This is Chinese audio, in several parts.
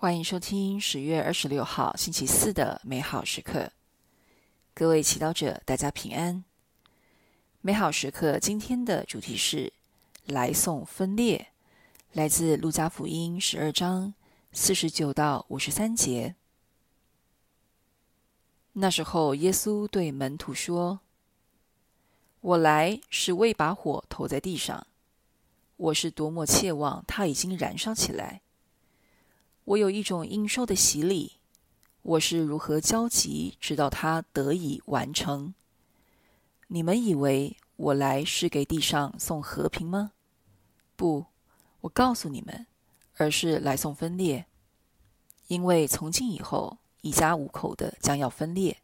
欢迎收听十月二十六号星期四的美好时刻，各位祈祷者，大家平安。美好时刻今天的主题是来送分裂，来自路加福音十二章四十九到五十三节。那时候，耶稣对门徒说：“我来是为把火投在地上，我是多么切望它已经燃烧起来。”我有一种应受的洗礼，我是如何焦急，直到它得以完成？你们以为我来是给地上送和平吗？不，我告诉你们，而是来送分裂。因为从今以后，一家五口的将要分裂，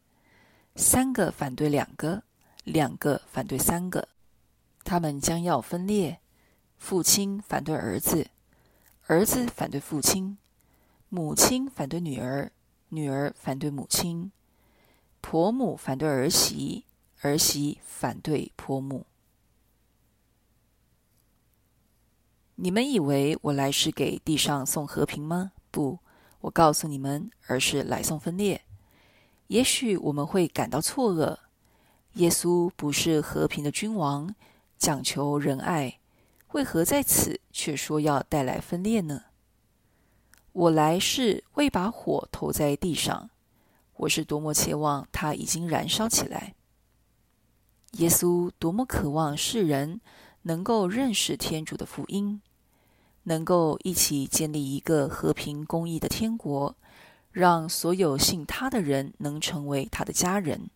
三个反对两个，两个反对三个，他们将要分裂。父亲反对儿子，儿子反对父亲。母亲反对女儿，女儿反对母亲；婆母反对儿媳，儿媳反对婆母。你们以为我来是给地上送和平吗？不，我告诉你们，而是来送分裂。也许我们会感到错愕：耶稣不是和平的君王，讲求仁爱，为何在此却说要带来分裂呢？我来是为把火投在地上，我是多么切望它已经燃烧起来。耶稣多么渴望世人能够认识天主的福音，能够一起建立一个和平公义的天国，让所有信他的人能成为他的家人。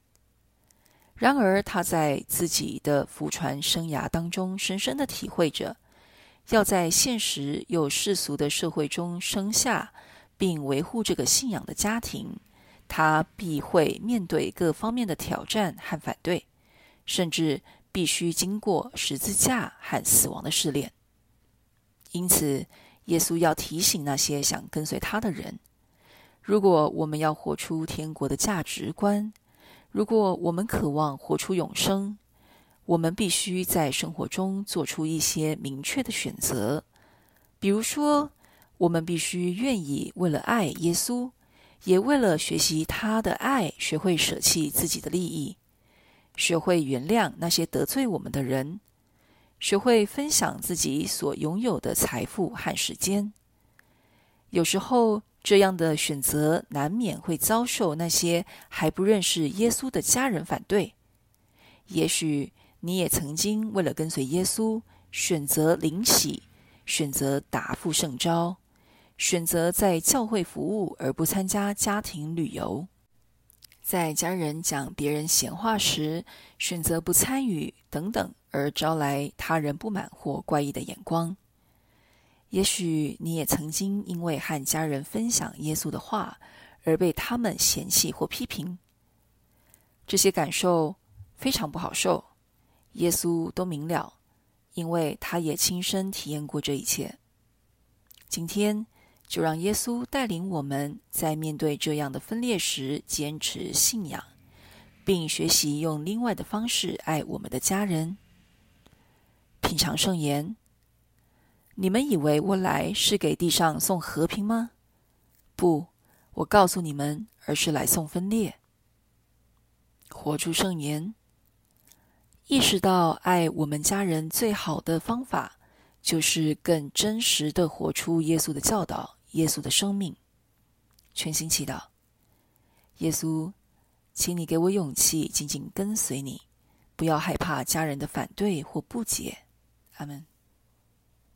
然而，他在自己的福传生涯当中，深深的体会着。要在现实又世俗的社会中生下并维护这个信仰的家庭，他必会面对各方面的挑战和反对，甚至必须经过十字架和死亡的试炼。因此，耶稣要提醒那些想跟随他的人：如果我们要活出天国的价值观，如果我们渴望活出永生，我们必须在生活中做出一些明确的选择，比如说，我们必须愿意为了爱耶稣，也为了学习他的爱，学会舍弃自己的利益，学会原谅那些得罪我们的人，学会分享自己所拥有的财富和时间。有时候，这样的选择难免会遭受那些还不认识耶稣的家人反对，也许。你也曾经为了跟随耶稣，选择领洗，选择答复圣召，选择在教会服务而不参加家庭旅游，在家人讲别人闲话时选择不参与等等，而招来他人不满或怪异的眼光。也许你也曾经因为和家人分享耶稣的话而被他们嫌弃或批评，这些感受非常不好受。耶稣都明了，因为他也亲身体验过这一切。今天就让耶稣带领我们在面对这样的分裂时，坚持信仰，并学习用另外的方式爱我们的家人。品尝圣言。你们以为我来是给地上送和平吗？不，我告诉你们，而是来送分裂。活出圣言。意识到爱我们家人最好的方法，就是更真实的活出耶稣的教导、耶稣的生命。全心祈祷，耶稣，请你给我勇气，紧紧跟随你，不要害怕家人的反对或不解。阿门。